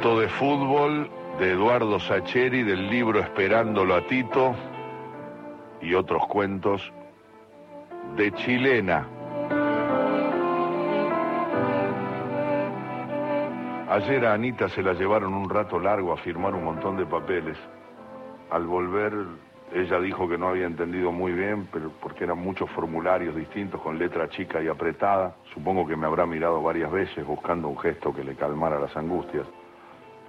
de fútbol de Eduardo Sacheri del libro Esperándolo a Tito y otros cuentos de Chilena. Ayer a Anita se la llevaron un rato largo a firmar un montón de papeles. Al volver, ella dijo que no había entendido muy bien, pero porque eran muchos formularios distintos con letra chica y apretada. Supongo que me habrá mirado varias veces buscando un gesto que le calmara las angustias.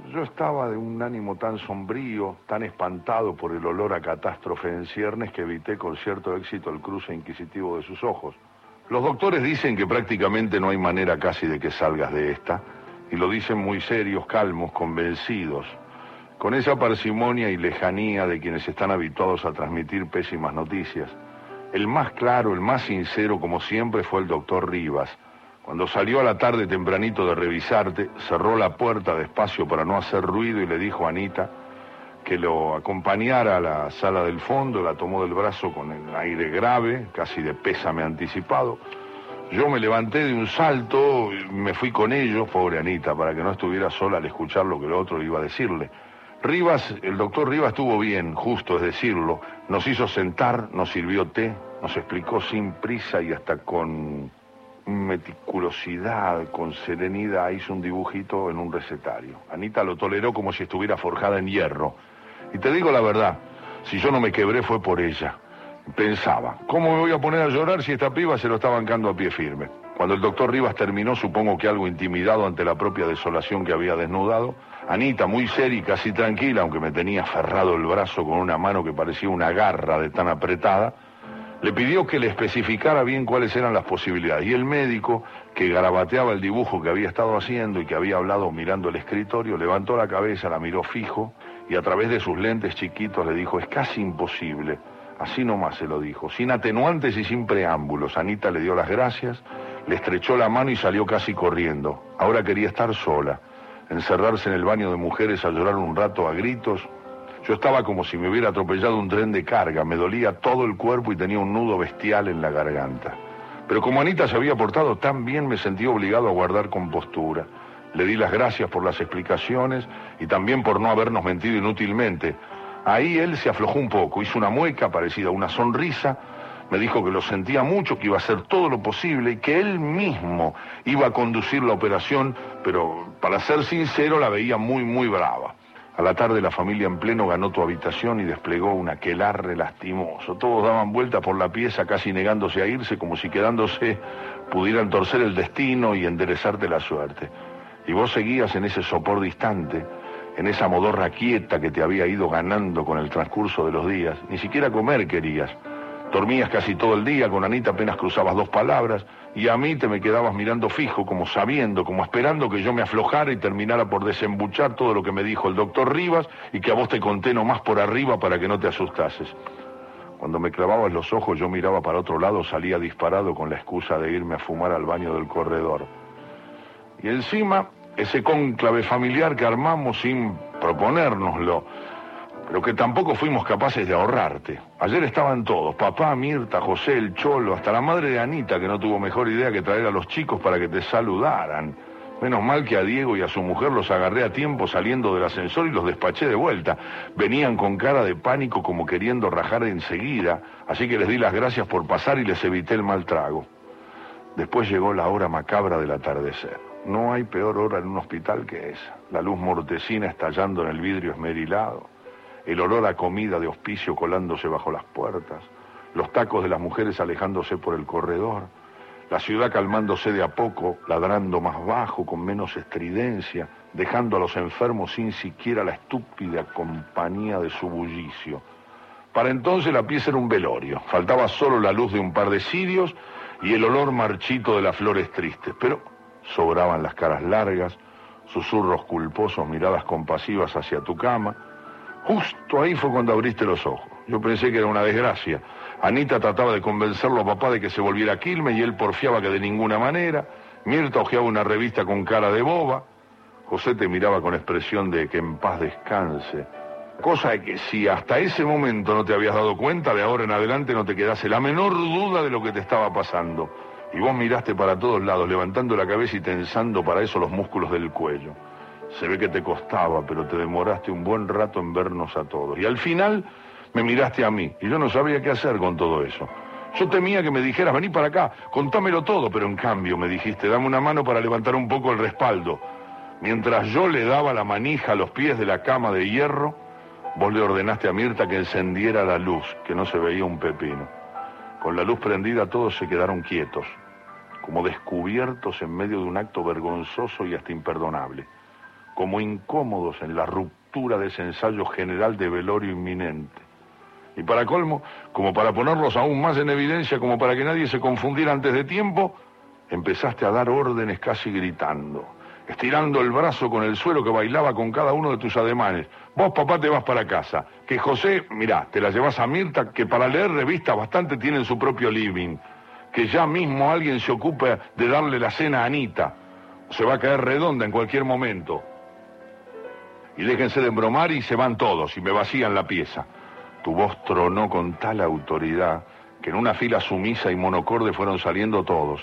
Yo estaba de un ánimo tan sombrío, tan espantado por el olor a catástrofe en ciernes que evité con cierto éxito el cruce inquisitivo de sus ojos. Los doctores dicen que prácticamente no hay manera casi de que salgas de esta, y lo dicen muy serios, calmos, convencidos, con esa parsimonia y lejanía de quienes están habituados a transmitir pésimas noticias. El más claro, el más sincero, como siempre, fue el doctor Rivas, cuando salió a la tarde tempranito de revisarte, cerró la puerta despacio para no hacer ruido y le dijo a Anita que lo acompañara a la sala del fondo, la tomó del brazo con el aire grave, casi de pésame anticipado. Yo me levanté de un salto, me fui con ellos, pobre Anita, para que no estuviera sola al escuchar lo que el otro iba a decirle. Rivas, el doctor Rivas estuvo bien, justo es decirlo, nos hizo sentar, nos sirvió té, nos explicó sin prisa y hasta con meticulosidad, con serenidad, hizo un dibujito en un recetario. Anita lo toleró como si estuviera forjada en hierro. Y te digo la verdad, si yo no me quebré fue por ella. Pensaba, ¿cómo me voy a poner a llorar si esta piba se lo está bancando a pie firme? Cuando el doctor Rivas terminó, supongo que algo intimidado ante la propia desolación que había desnudado, Anita, muy seria y casi tranquila, aunque me tenía aferrado el brazo con una mano que parecía una garra de tan apretada, le pidió que le especificara bien cuáles eran las posibilidades. Y el médico, que garabateaba el dibujo que había estado haciendo y que había hablado mirando el escritorio, levantó la cabeza, la miró fijo y a través de sus lentes chiquitos le dijo, es casi imposible. Así nomás se lo dijo, sin atenuantes y sin preámbulos. Anita le dio las gracias, le estrechó la mano y salió casi corriendo. Ahora quería estar sola, encerrarse en el baño de mujeres a llorar un rato a gritos yo estaba como si me hubiera atropellado un tren de carga, me dolía todo el cuerpo y tenía un nudo bestial en la garganta. Pero como Anita se había portado tan bien, me sentí obligado a guardar compostura. Le di las gracias por las explicaciones y también por no habernos mentido inútilmente. Ahí él se aflojó un poco, hizo una mueca parecida a una sonrisa, me dijo que lo sentía mucho, que iba a hacer todo lo posible y que él mismo iba a conducir la operación, pero para ser sincero la veía muy, muy brava. A la tarde la familia en pleno ganó tu habitación y desplegó un aquelarre lastimoso. Todos daban vuelta por la pieza casi negándose a irse como si quedándose pudieran torcer el destino y enderezarte la suerte. Y vos seguías en ese sopor distante, en esa modorra quieta que te había ido ganando con el transcurso de los días. Ni siquiera comer querías. Dormías casi todo el día, con Anita apenas cruzabas dos palabras, y a mí te me quedabas mirando fijo, como sabiendo, como esperando que yo me aflojara y terminara por desembuchar todo lo que me dijo el doctor Rivas y que a vos te conté nomás por arriba para que no te asustases. Cuando me clavabas los ojos yo miraba para otro lado, salía disparado con la excusa de irme a fumar al baño del corredor. Y encima, ese cónclave familiar que armamos sin proponérnoslo, pero que tampoco fuimos capaces de ahorrarte. Ayer estaban todos, papá, Mirta, José, el Cholo, hasta la madre de Anita, que no tuvo mejor idea que traer a los chicos para que te saludaran. Menos mal que a Diego y a su mujer los agarré a tiempo saliendo del ascensor y los despaché de vuelta. Venían con cara de pánico como queriendo rajar enseguida, así que les di las gracias por pasar y les evité el mal trago. Después llegó la hora macabra del atardecer. No hay peor hora en un hospital que esa. La luz mortecina estallando en el vidrio esmerilado el olor a comida de hospicio colándose bajo las puertas, los tacos de las mujeres alejándose por el corredor, la ciudad calmándose de a poco, ladrando más bajo, con menos estridencia, dejando a los enfermos sin siquiera la estúpida compañía de su bullicio. Para entonces la pieza era un velorio, faltaba solo la luz de un par de cirios y el olor marchito de las flores tristes, pero sobraban las caras largas, susurros culposos, miradas compasivas hacia tu cama, Justo ahí fue cuando abriste los ojos. Yo pensé que era una desgracia. Anita trataba de convencerlo a papá de que se volviera a Quilmes y él porfiaba que de ninguna manera. Mirta hojeaba una revista con cara de boba. José te miraba con expresión de que en paz descanse. Cosa que si hasta ese momento no te habías dado cuenta, de ahora en adelante no te quedase la menor duda de lo que te estaba pasando. Y vos miraste para todos lados, levantando la cabeza y tensando para eso los músculos del cuello. Se ve que te costaba, pero te demoraste un buen rato en vernos a todos. Y al final me miraste a mí y yo no sabía qué hacer con todo eso. Yo temía que me dijeras, vení para acá, contámelo todo, pero en cambio me dijiste, dame una mano para levantar un poco el respaldo. Mientras yo le daba la manija a los pies de la cama de hierro, vos le ordenaste a Mirta que encendiera la luz, que no se veía un pepino. Con la luz prendida todos se quedaron quietos, como descubiertos en medio de un acto vergonzoso y hasta imperdonable, como incómodos en la ruptura de ese ensayo general de velorio inminente. Y para colmo, como para ponerlos aún más en evidencia, como para que nadie se confundiera antes de tiempo, empezaste a dar órdenes casi gritando, estirando el brazo con el suelo que bailaba con cada uno de tus ademanes. Vos, papá, te vas para casa. Que José, mirá, te la llevas a Mirta, que para leer revistas bastante tiene su propio living. Que ya mismo alguien se ocupe de darle la cena a Anita. Se va a caer redonda en cualquier momento. Y déjense de embromar y se van todos y me vacían la pieza. Tu voz tronó con tal autoridad que en una fila sumisa y monocorde fueron saliendo todos.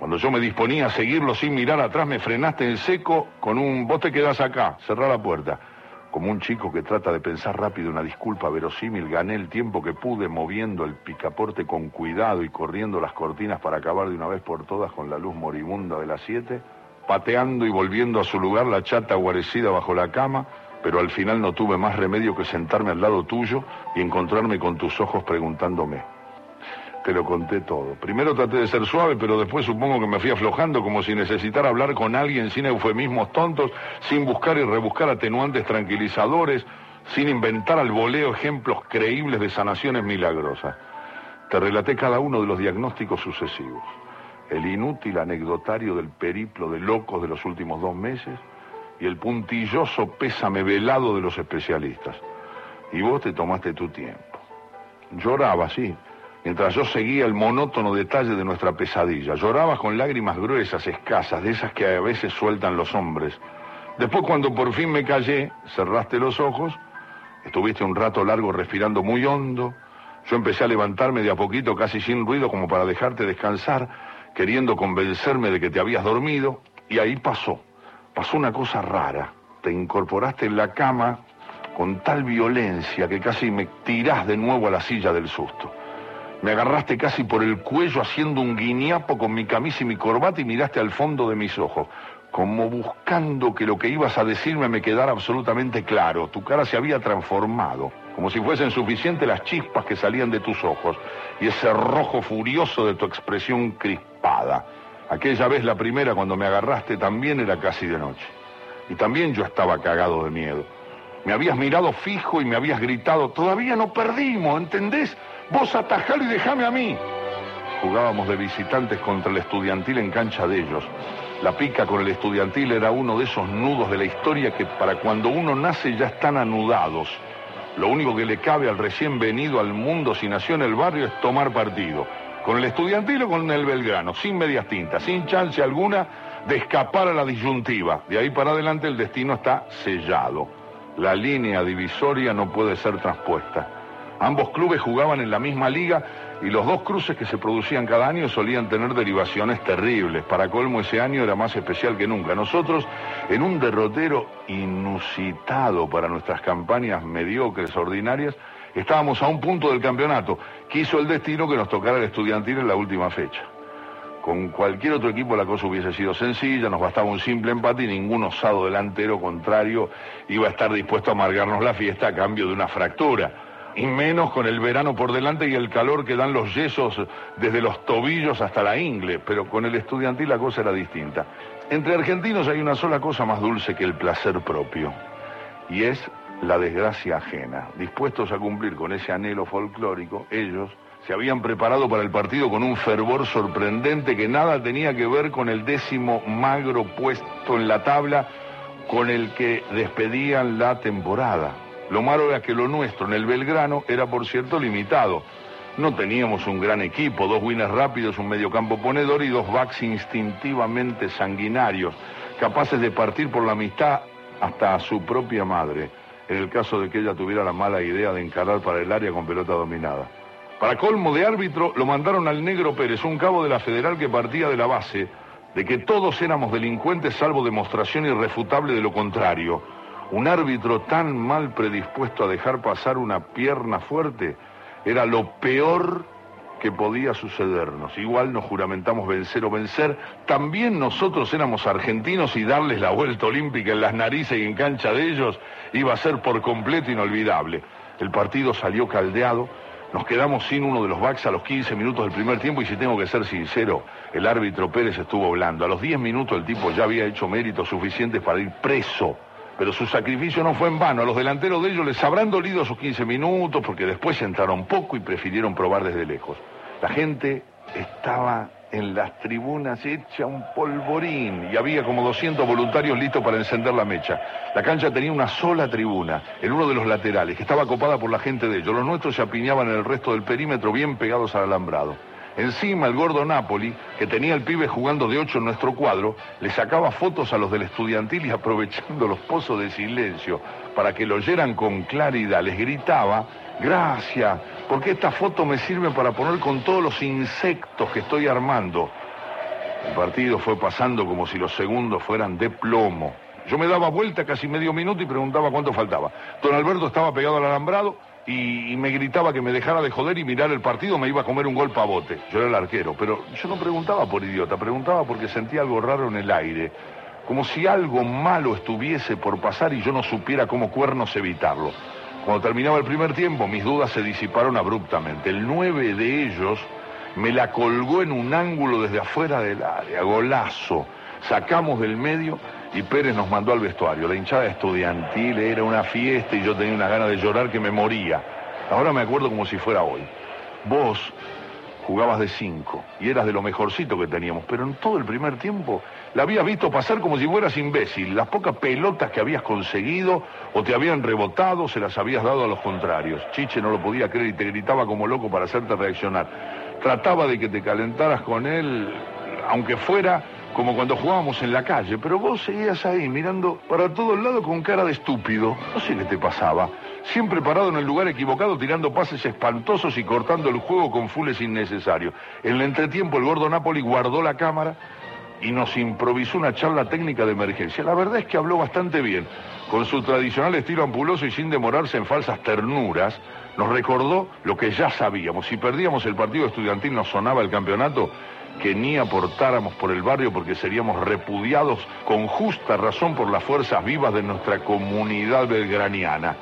Cuando yo me disponía a seguirlo sin mirar atrás, me frenaste en seco con un vos te quedás acá, cerrá la puerta. Como un chico que trata de pensar rápido una disculpa verosímil, gané el tiempo que pude moviendo el picaporte con cuidado y corriendo las cortinas para acabar de una vez por todas con la luz moribunda de las siete, pateando y volviendo a su lugar la chata guarecida bajo la cama, pero al final no tuve más remedio que sentarme al lado tuyo y encontrarme con tus ojos preguntándome. Te lo conté todo. Primero traté de ser suave, pero después supongo que me fui aflojando como si necesitara hablar con alguien sin eufemismos tontos, sin buscar y rebuscar atenuantes tranquilizadores, sin inventar al voleo ejemplos creíbles de sanaciones milagrosas. Te relaté cada uno de los diagnósticos sucesivos. El inútil anecdotario del periplo de locos de los últimos dos meses, y el puntilloso pésame velado de los especialistas. Y vos te tomaste tu tiempo. Lloraba, sí, mientras yo seguía el monótono detalle de nuestra pesadilla. Llorabas con lágrimas gruesas, escasas, de esas que a veces sueltan los hombres. Después, cuando por fin me callé, cerraste los ojos, estuviste un rato largo respirando muy hondo. Yo empecé a levantarme de a poquito, casi sin ruido, como para dejarte descansar, queriendo convencerme de que te habías dormido, y ahí pasó pasó una cosa rara. Te incorporaste en la cama con tal violencia que casi me tirás de nuevo a la silla del susto. Me agarraste casi por el cuello haciendo un guiñapo con mi camisa y mi corbata y miraste al fondo de mis ojos, como buscando que lo que ibas a decirme me quedara absolutamente claro. Tu cara se había transformado, como si fuesen suficientes las chispas que salían de tus ojos y ese rojo furioso de tu expresión crispada. Aquella vez, la primera, cuando me agarraste, también era casi de noche. Y también yo estaba cagado de miedo. Me habías mirado fijo y me habías gritado, todavía no perdimos, ¿entendés? Vos atajalo y déjame a mí. Jugábamos de visitantes contra el estudiantil en cancha de ellos. La pica con el estudiantil era uno de esos nudos de la historia que para cuando uno nace ya están anudados. Lo único que le cabe al recién venido al mundo si nació en el barrio es tomar partido con el estudiantil o con el Belgrano, sin medias tintas, sin chance alguna de escapar a la disyuntiva. De ahí para adelante el destino está sellado. La línea divisoria no puede ser transpuesta. Ambos clubes jugaban en la misma liga y los dos cruces que se producían cada año solían tener derivaciones terribles. Para colmo ese año era más especial que nunca. Nosotros, en un derrotero inusitado para nuestras campañas mediocres, ordinarias, Estábamos a un punto del campeonato. Quiso el destino que nos tocara el estudiantil en la última fecha. Con cualquier otro equipo la cosa hubiese sido sencilla, nos bastaba un simple empate y ningún osado delantero contrario iba a estar dispuesto a amargarnos la fiesta a cambio de una fractura. Y menos con el verano por delante y el calor que dan los yesos desde los tobillos hasta la ingle. Pero con el estudiantil la cosa era distinta. Entre argentinos hay una sola cosa más dulce que el placer propio. Y es la desgracia ajena. Dispuestos a cumplir con ese anhelo folclórico, ellos se habían preparado para el partido con un fervor sorprendente que nada tenía que ver con el décimo magro puesto en la tabla con el que despedían la temporada. Lo malo era que lo nuestro en el Belgrano era, por cierto, limitado. No teníamos un gran equipo, dos winners rápidos, un mediocampo ponedor y dos backs instintivamente sanguinarios, capaces de partir por la amistad hasta a su propia madre en el caso de que ella tuviera la mala idea de encarar para el área con pelota dominada. Para colmo de árbitro, lo mandaron al Negro Pérez, un cabo de la Federal que partía de la base, de que todos éramos delincuentes salvo demostración irrefutable de lo contrario. Un árbitro tan mal predispuesto a dejar pasar una pierna fuerte era lo peor que podía sucedernos. Igual nos juramentamos vencer o vencer. También nosotros éramos argentinos y darles la vuelta olímpica en las narices y en cancha de ellos iba a ser por completo inolvidable. El partido salió caldeado. Nos quedamos sin uno de los backs a los 15 minutos del primer tiempo y si tengo que ser sincero, el árbitro Pérez estuvo blando. A los 10 minutos el tipo ya había hecho méritos suficientes para ir preso. Pero su sacrificio no fue en vano. A los delanteros de ellos les habrán dolido sus 15 minutos porque después entraron poco y prefirieron probar desde lejos. La gente estaba en las tribunas hecha un polvorín y había como 200 voluntarios listos para encender la mecha. La cancha tenía una sola tribuna, en uno de los laterales, que estaba copada por la gente de ellos. Los nuestros se apiñaban en el resto del perímetro bien pegados al alambrado. Encima el gordo Napoli, que tenía el pibe jugando de ocho en nuestro cuadro, le sacaba fotos a los del estudiantil y aprovechando los pozos de silencio para que lo oyeran con claridad, les gritaba, gracias, porque esta foto me sirve para poner con todos los insectos que estoy armando. El partido fue pasando como si los segundos fueran de plomo. Yo me daba vuelta casi medio minuto y preguntaba cuánto faltaba. Don Alberto estaba pegado al alambrado y, me gritaba que me dejara de joder y mirar el partido, me iba a comer un gol pavote. Yo era el arquero, pero yo no preguntaba por idiota, preguntaba porque sentía algo raro en el aire, como si algo malo estuviese por pasar y yo no supiera cómo cuernos evitarlo. Cuando terminaba el primer tiempo, mis dudas se disiparon abruptamente. El nueve de ellos me la colgó en un ángulo desde afuera del área, golazo. Sacamos del medio y Pérez nos mandó al vestuario. La hinchada estudiantil era una fiesta y yo tenía una gana de llorar que me moría. Ahora me acuerdo como si fuera hoy. Vos jugabas de cinco y eras de lo mejorcito que teníamos, pero en todo el primer tiempo la habías visto pasar como si fueras imbécil. Las pocas pelotas que habías conseguido o te habían rebotado se las habías dado a los contrarios. Chiche no lo podía creer y te gritaba como loco para hacerte reaccionar. Trataba de que te calentaras con él, aunque fuera como cuando jugábamos en la calle, pero vos seguías ahí mirando para todos lados con cara de estúpido. No sé qué te pasaba. Siempre parado en el lugar equivocado, tirando pases espantosos y cortando el juego con fules innecesarios. En el entretiempo, el gordo Napoli guardó la cámara y nos improvisó una charla técnica de emergencia. La verdad es que habló bastante bien. Con su tradicional estilo ampuloso y sin demorarse en falsas ternuras, nos recordó lo que ya sabíamos. Si perdíamos el partido estudiantil nos sonaba el campeonato, que ni aportáramos por el barrio porque seríamos repudiados con justa razón por las fuerzas vivas de nuestra comunidad belgraniana.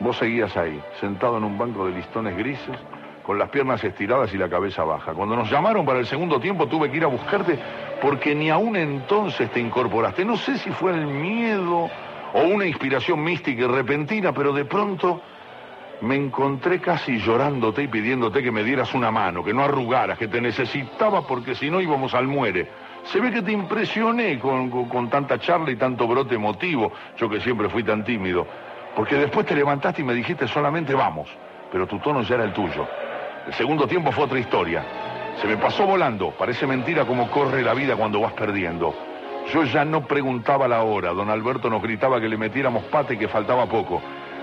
Vos seguías ahí, sentado en un banco de listones grises, con las piernas estiradas y la cabeza baja. Cuando nos llamaron para el segundo tiempo tuve que ir a buscarte porque ni aún entonces te incorporaste. No sé si fue el miedo o una inspiración mística y repentina, pero de pronto me encontré casi llorándote y pidiéndote que me dieras una mano, que no arrugaras, que te necesitaba porque si no íbamos al muere. Se ve que te impresioné con, con, tanta charla y tanto brote emotivo, yo que siempre fui tan tímido, porque después te levantaste y me dijiste solamente vamos, pero tu tono ya era el tuyo. El segundo tiempo fue otra historia. Se me pasó volando, parece mentira cómo corre la vida cuando vas perdiendo. Yo ya no preguntaba la hora, don Alberto nos gritaba que le metiéramos pate y que faltaba poco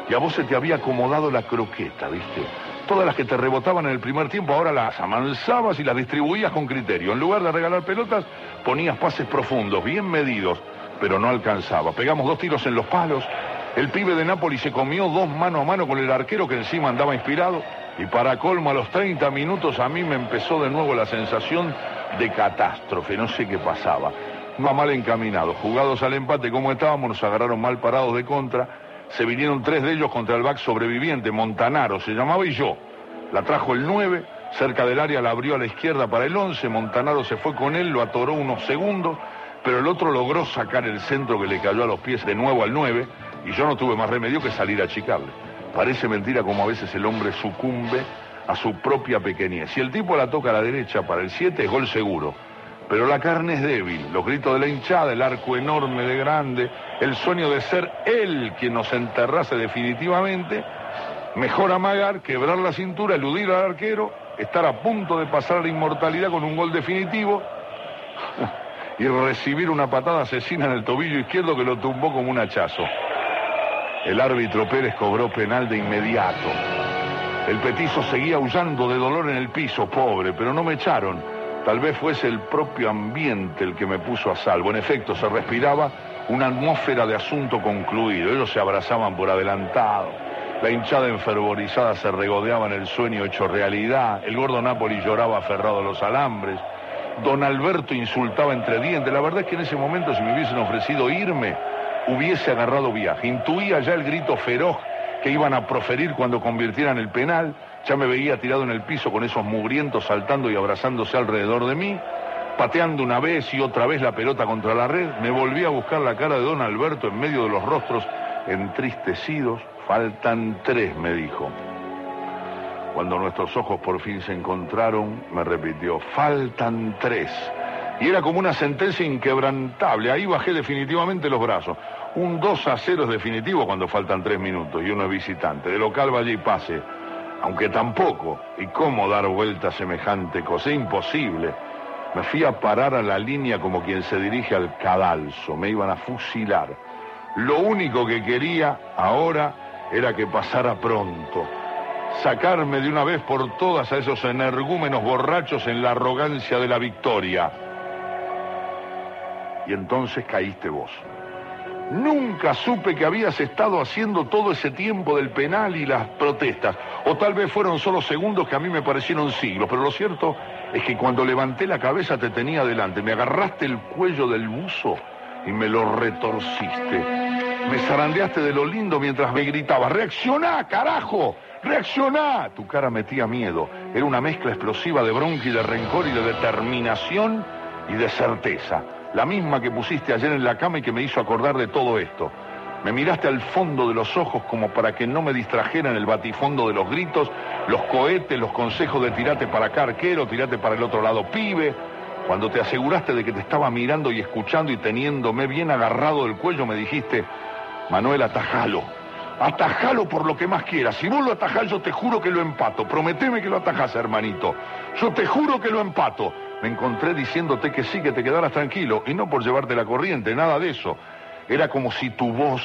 y a vos se te había acomodado la croqueta, ¿viste? Todas las que te rebotaban en el primer tiempo, ahora las amansabas y las distribuías con criterio. En lugar de regalar pelotas, ponías pases profundos, bien medidos, pero no alcanzaba. Pegamos dos tiros en los palos. El pibe de Nápoles se comió dos mano a mano con el arquero que encima andaba inspirado. Y para colmo, a los 30 minutos a mí me empezó de nuevo la sensación de catástrofe. No sé qué pasaba. Más mal encaminado. Jugados al empate como estábamos, nos agarraron mal parados de contra se vinieron tres de ellos contra el back sobreviviente, Montanaro se llamaba y yo. La trajo el 9, cerca del área la abrió a la izquierda para el 11, Montanaro se fue con él, lo atoró unos segundos, pero el otro logró sacar el centro que le cayó a los pies de nuevo al 9 y yo no tuve más remedio que salir a achicarle. Parece mentira como a veces el hombre sucumbe a su propia pequeñez. Si el tipo la toca a la derecha para el 7 es gol seguro. Pero la carne es débil, los gritos de la hinchada, el arco enorme de grande, el sueño de ser él quien nos enterrase definitivamente, mejor amagar, quebrar la cintura, eludir al arquero, estar a punto de pasar a la inmortalidad con un gol definitivo y recibir una patada asesina en el tobillo izquierdo que lo tumbó como un hachazo. El árbitro Pérez cobró penal de inmediato. El petizo seguía aullando de dolor en el piso, pobre, pero no me echaron Tal vez fuese el propio ambiente el que me puso a salvo. En efecto, se respiraba una atmósfera de asunto concluido. Ellos se abrazaban por adelantado. La hinchada enfervorizada se regodeaba en el sueño hecho realidad. El gordo Napoli lloraba aferrado a los alambres. Don Alberto insultaba entre dientes. La verdad es que en ese momento, si me hubiesen ofrecido irme, hubiese agarrado viaje. Intuía ya el grito feroz que iban a proferir cuando convirtieran el penal. Ya me veía tirado en el piso con esos mugrientos saltando y abrazándose alrededor de mí pateando una vez y otra vez la pelota contra la red, me volví a buscar la cara de don Alberto en medio de los rostros entristecidos. Faltan tres, me dijo. Cuando nuestros ojos por fin se encontraron, me repitió, faltan tres. Y era como una sentencia inquebrantable. Ahí bajé definitivamente los brazos. Un 2 a 0 es definitivo cuando faltan tres minutos y uno es visitante. De local vaya y pase. Aunque tampoco. ¿Y cómo dar vuelta a semejante cosa? Imposible. Me fui a parar a la línea como quien se dirige al cadalso. Me iban a fusilar. Lo único que quería ahora era que pasara pronto. Sacarme de una vez por todas a esos energúmenos borrachos en la arrogancia de la victoria. Y entonces caíste vos. Nunca supe que habías estado haciendo todo ese tiempo del penal y las protestas. O tal vez fueron solo segundos que a mí me parecieron siglos. Pero lo cierto es que cuando levanté la cabeza te tenía delante. Me agarraste el cuello del buzo y me lo retorciste. Me zarandeaste de lo lindo mientras me gritabas, ¡reaccioná, carajo! ¡Reaccioná! Tu cara metía miedo. Era una mezcla explosiva de bronca y de rencor y de determinación y de certeza. La misma que pusiste ayer en la cama y que me hizo acordar de todo esto. Me miraste al fondo de los ojos como para que no me distrajeran el batifondo de los gritos, los cohetes, los consejos de tirate para acá, arquero, tirate para el otro lado, pibe. Cuando te aseguraste de que te estaba mirando y escuchando y teniéndome bien agarrado del cuello, me dijiste, Manuel, atajalo. Atajalo por lo que más quieras. Si vos lo atajás, yo te juro que lo empato. Prometeme que lo atajás, hermanito. Yo te juro que lo empato. Me encontré diciéndote que sí, que te quedaras tranquilo. Y no por llevarte la corriente, nada de eso. Era como si tu voz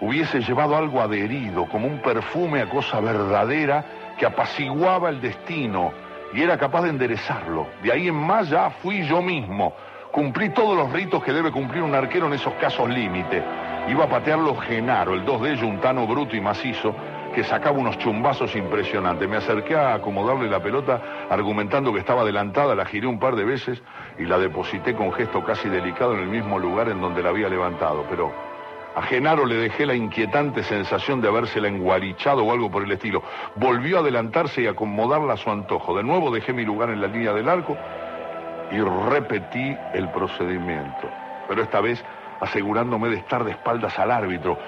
hubiese llevado algo adherido, como un perfume a cosa verdadera que apaciguaba el destino y era capaz de enderezarlo. De ahí en más ya fui yo mismo. Cumplí todos los ritos que debe cumplir un arquero en esos casos límite. Iba a patearlo Genaro, el dos de ellos, un tano bruto y macizo, que sacaba unos chumbazos impresionantes. Me acerqué a acomodarle la pelota, argumentando que estaba adelantada, la giré un par de veces y la deposité con gesto casi delicado en el mismo lugar en donde la había levantado. Pero a Genaro le dejé la inquietante sensación de habérsela enguarichado o algo por el estilo. Volvió a adelantarse y acomodarla a su antojo. De nuevo dejé mi lugar en la línea del arco y repetí el procedimiento. Pero esta vez asegurándome de estar de espaldas al árbitro,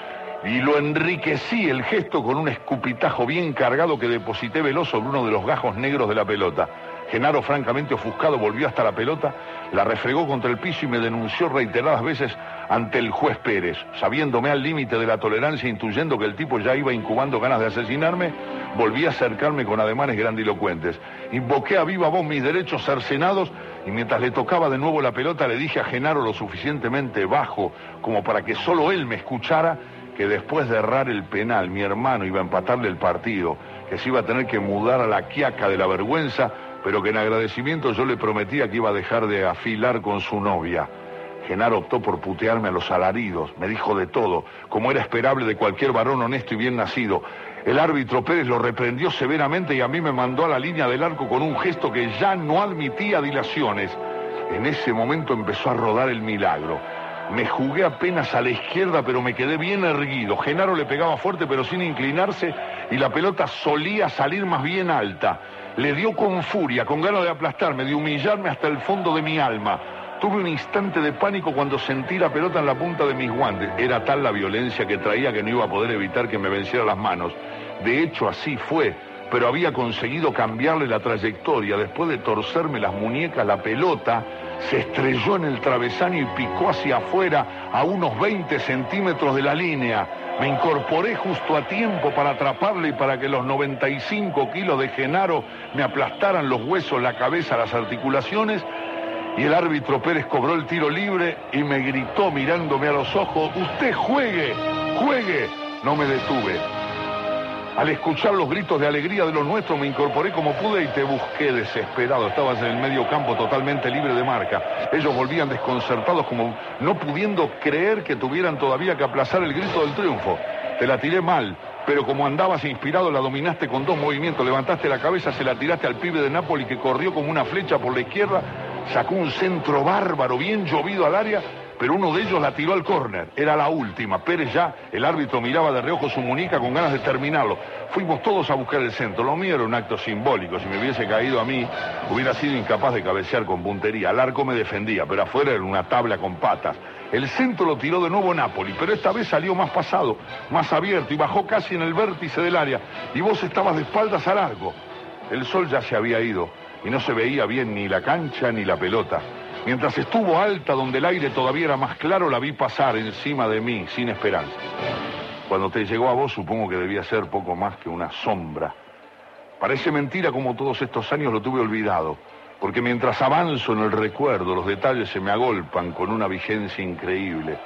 y lo enriquecí el gesto con un escupitajo bien cargado que deposité veloz sobre uno de los gajos negros de la pelota. Genaro, francamente ofuscado, volvió hasta la pelota, la refregó contra el piso y me denunció reiteradas veces ante el juez Pérez. Sabiéndome al límite de la tolerancia, intuyendo que el tipo ya iba incubando ganas de asesinarme, volví a acercarme con ademanes grandilocuentes. Invoqué a viva voz mis derechos cercenados y mientras le tocaba de nuevo la pelota le dije a Genaro lo suficientemente bajo como para que solo él me escuchara que después de errar el penal mi hermano iba a empatarle el partido, que se iba a tener que mudar a la quiaca de la vergüenza, pero que en agradecimiento yo le prometía que iba a dejar de afilar con su novia. Genaro optó por putearme a los alaridos, me dijo de todo, como era esperable de cualquier varón honesto y bien nacido. El árbitro Pérez lo reprendió severamente y a mí me mandó a la línea del arco con un gesto que ya no admitía dilaciones. En ese momento empezó a rodar el milagro. Me jugué apenas a la izquierda, pero me quedé bien erguido. Genaro le pegaba fuerte, pero sin inclinarse, y la pelota solía salir más bien alta. Le dio con furia, con ganas de aplastarme, de humillarme hasta el fondo de mi alma. Tuve un instante de pánico cuando sentí la pelota en la punta de mis guantes. Era tal la violencia que traía que no iba a poder evitar que me venciera las manos. De hecho, así fue, pero había conseguido cambiarle la trayectoria. Después de torcerme las muñecas, la pelota se estrelló en el travesaño y picó hacia afuera a unos 20 centímetros de la línea. Me incorporé justo a tiempo para atraparle y para que los 95 kilos de Genaro me aplastaran los huesos, la cabeza, las articulaciones. Y el árbitro Pérez cobró el tiro libre y me gritó mirándome a los ojos, usted juegue, juegue. No me detuve. Al escuchar los gritos de alegría de los nuestros me incorporé como pude y te busqué desesperado. Estabas en el medio campo totalmente libre de marca. Ellos volvían desconcertados como no pudiendo creer que tuvieran todavía que aplazar el grito del triunfo. Te la tiré mal, pero como andabas inspirado la dominaste con dos movimientos. Levantaste la cabeza, se la tiraste al pibe de Nápoles que corrió como una flecha por la izquierda, sacó un centro bárbaro, bien llovido al área pero uno de ellos la tiró al córner. Era la última. Pérez ya, el árbitro miraba de reojo su muñeca con ganas de terminarlo. Fuimos todos a buscar el centro. Lo mío era un acto simbólico. Si me hubiese caído a mí, hubiera sido incapaz de cabecear con puntería. Al arco me defendía, pero afuera era una tabla con patas. El centro lo tiró de nuevo Napoli, pero esta vez salió más pasado, más abierto y bajó casi en el vértice del área. Y vos estabas de espaldas al arco. El sol ya se había ido y no se veía bien ni la cancha ni la pelota. Mientras estuvo alta, donde el aire todavía era más claro, la vi pasar encima de mí, sin esperanza. Cuando te llegó a vos, supongo que debía ser poco más que una sombra. Parece mentira como todos estos años lo tuve olvidado, porque mientras avanzo en el recuerdo, los detalles se me agolpan con una vigencia increíble.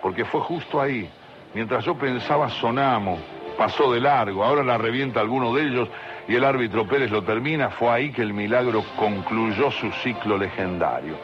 Porque fue justo ahí, mientras yo pensaba sonamos, pasó de largo, ahora la revienta alguno de ellos y el árbitro Pérez lo termina, fue ahí que el milagro concluyó su ciclo legendario.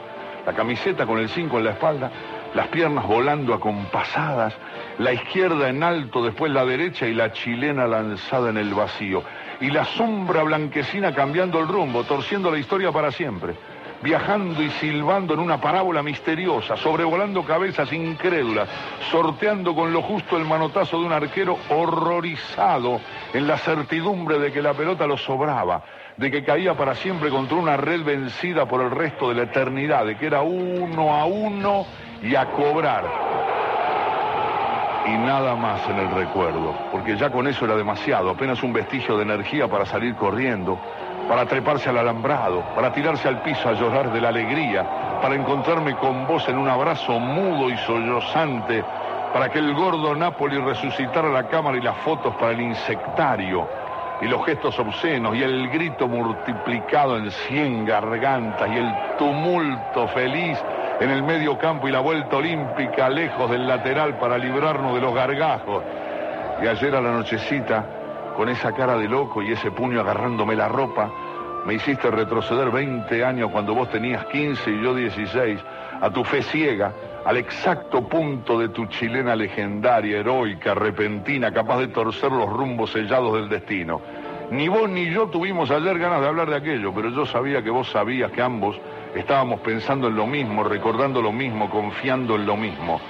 La camiseta con el 5 en la espalda, las piernas volando acompasadas, la izquierda en alto, después la derecha y la chilena lanzada en el vacío. Y la sombra blanquecina cambiando el rumbo, torciendo la historia para siempre viajando y silbando en una parábola misteriosa, sobrevolando cabezas incrédulas, sorteando con lo justo el manotazo de un arquero horrorizado en la certidumbre de que la pelota lo sobraba, de que caía para siempre contra una red vencida por el resto de la eternidad, de que era uno a uno y a cobrar. Y nada más en el recuerdo, porque ya con eso era demasiado, apenas un vestigio de energía para salir corriendo, para treparse al alambrado, para tirarse al piso a llorar de la alegría, para encontrarme con vos en un abrazo mudo y sollozante, para que el gordo Napoli resucitara la cámara y las fotos para el insectario, y los gestos obscenos, y el grito multiplicado en cien gargantas, y el tumulto feliz en el medio campo y la vuelta olímpica lejos del lateral para librarnos de los gargajos. Y ayer a la nochecita, con esa cara de loco y ese puño agarrándome la ropa, me hiciste retroceder 20 años cuando vos tenías 15 y yo 16, a tu fe ciega, al exacto punto de tu chilena legendaria, heroica, repentina, capaz de torcer los rumbos sellados del destino. Ni vos ni yo tuvimos ayer ganas de hablar de aquello, pero yo sabía que vos sabías que ambos estábamos pensando en lo mismo, recordando lo mismo, confiando en lo mismo.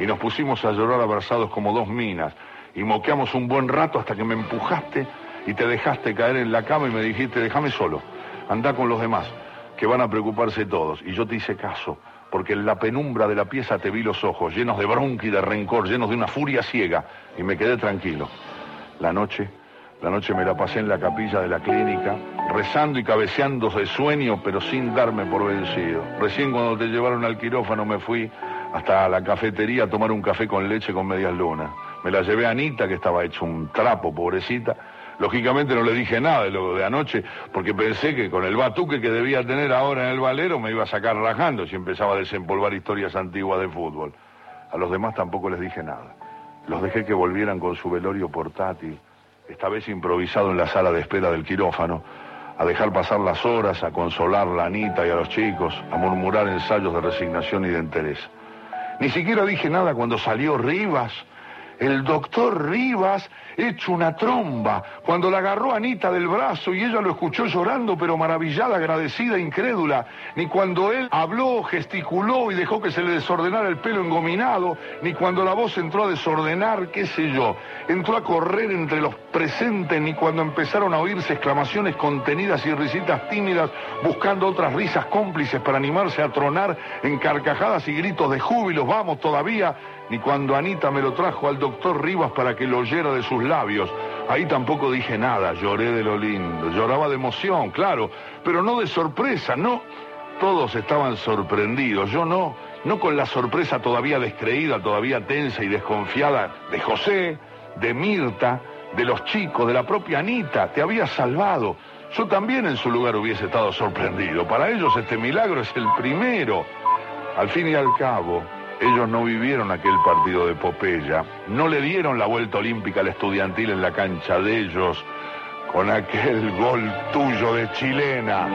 Y nos pusimos a llorar abrazados como dos minas, y moqueamos un buen rato hasta que me empujaste y te dejaste caer en la cama y me dijiste, déjame solo, anda con los demás, que van a preocuparse todos. Y yo te hice caso, porque en la penumbra de la pieza te vi los ojos, llenos de bronca y de rencor, llenos de una furia ciega, y me quedé tranquilo. La noche, la noche me la pasé en la capilla de la clínica, rezando y cabeceando de sueño, pero sin darme por vencido. Recién cuando te llevaron al quirófano me fui hasta la cafetería a tomar un café con leche con medias lunas. Me la llevé a Anita, que estaba hecho un trapo, pobrecita. Lógicamente no le dije nada de de anoche, porque pensé que con el batuque que debía tener ahora en el valero me iba a sacar rajando si empezaba a desempolvar historias antiguas de fútbol. A los demás tampoco les dije nada. Los dejé que volvieran con su velorio portátil, esta vez improvisado en la sala de espera del quirófano, a dejar pasar las horas, a consolar a Anita y a los chicos, a murmurar ensayos de resignación y de interés. Ni siquiera dije nada cuando salió Rivas el doctor Rivas hecho una tromba, cuando la agarró Anita del brazo y ella lo escuchó llorando, pero maravillada, agradecida, incrédula, ni cuando él habló, gesticuló y dejó que se le desordenara el pelo engominado, ni cuando la voz entró a desordenar, qué sé yo, entró a correr entre los presentes, ni cuando empezaron a oírse exclamaciones contenidas y risitas tímidas, buscando otras risas cómplices para animarse a tronar en carcajadas y gritos de júbilos, vamos todavía, ni cuando Anita me lo trajo al doctor Rivas para que lo oyera de sus labios. Ahí tampoco dije nada, lloré de lo lindo, lloraba de emoción, claro, pero no de sorpresa, no. Todos estaban sorprendidos, yo no, no con la sorpresa todavía descreída, todavía tensa y desconfiada de José, de Mirta, de los chicos, de la propia Anita, te había salvado. Yo también en su lugar hubiese estado sorprendido. Para ellos este milagro es el primero. Al fin y al cabo, Ellos no vivieron aquel partido de Popeya, no le dieron la vuelta olímpica al estudiantil en la cancha de ellos con aquel gol tuyo de chilena.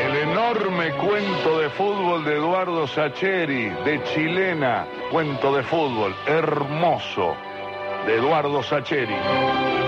El enorme cuento de fútbol de Eduardo Sacheri, de chilena, cuento de fútbol hermoso de Eduardo Sacheri.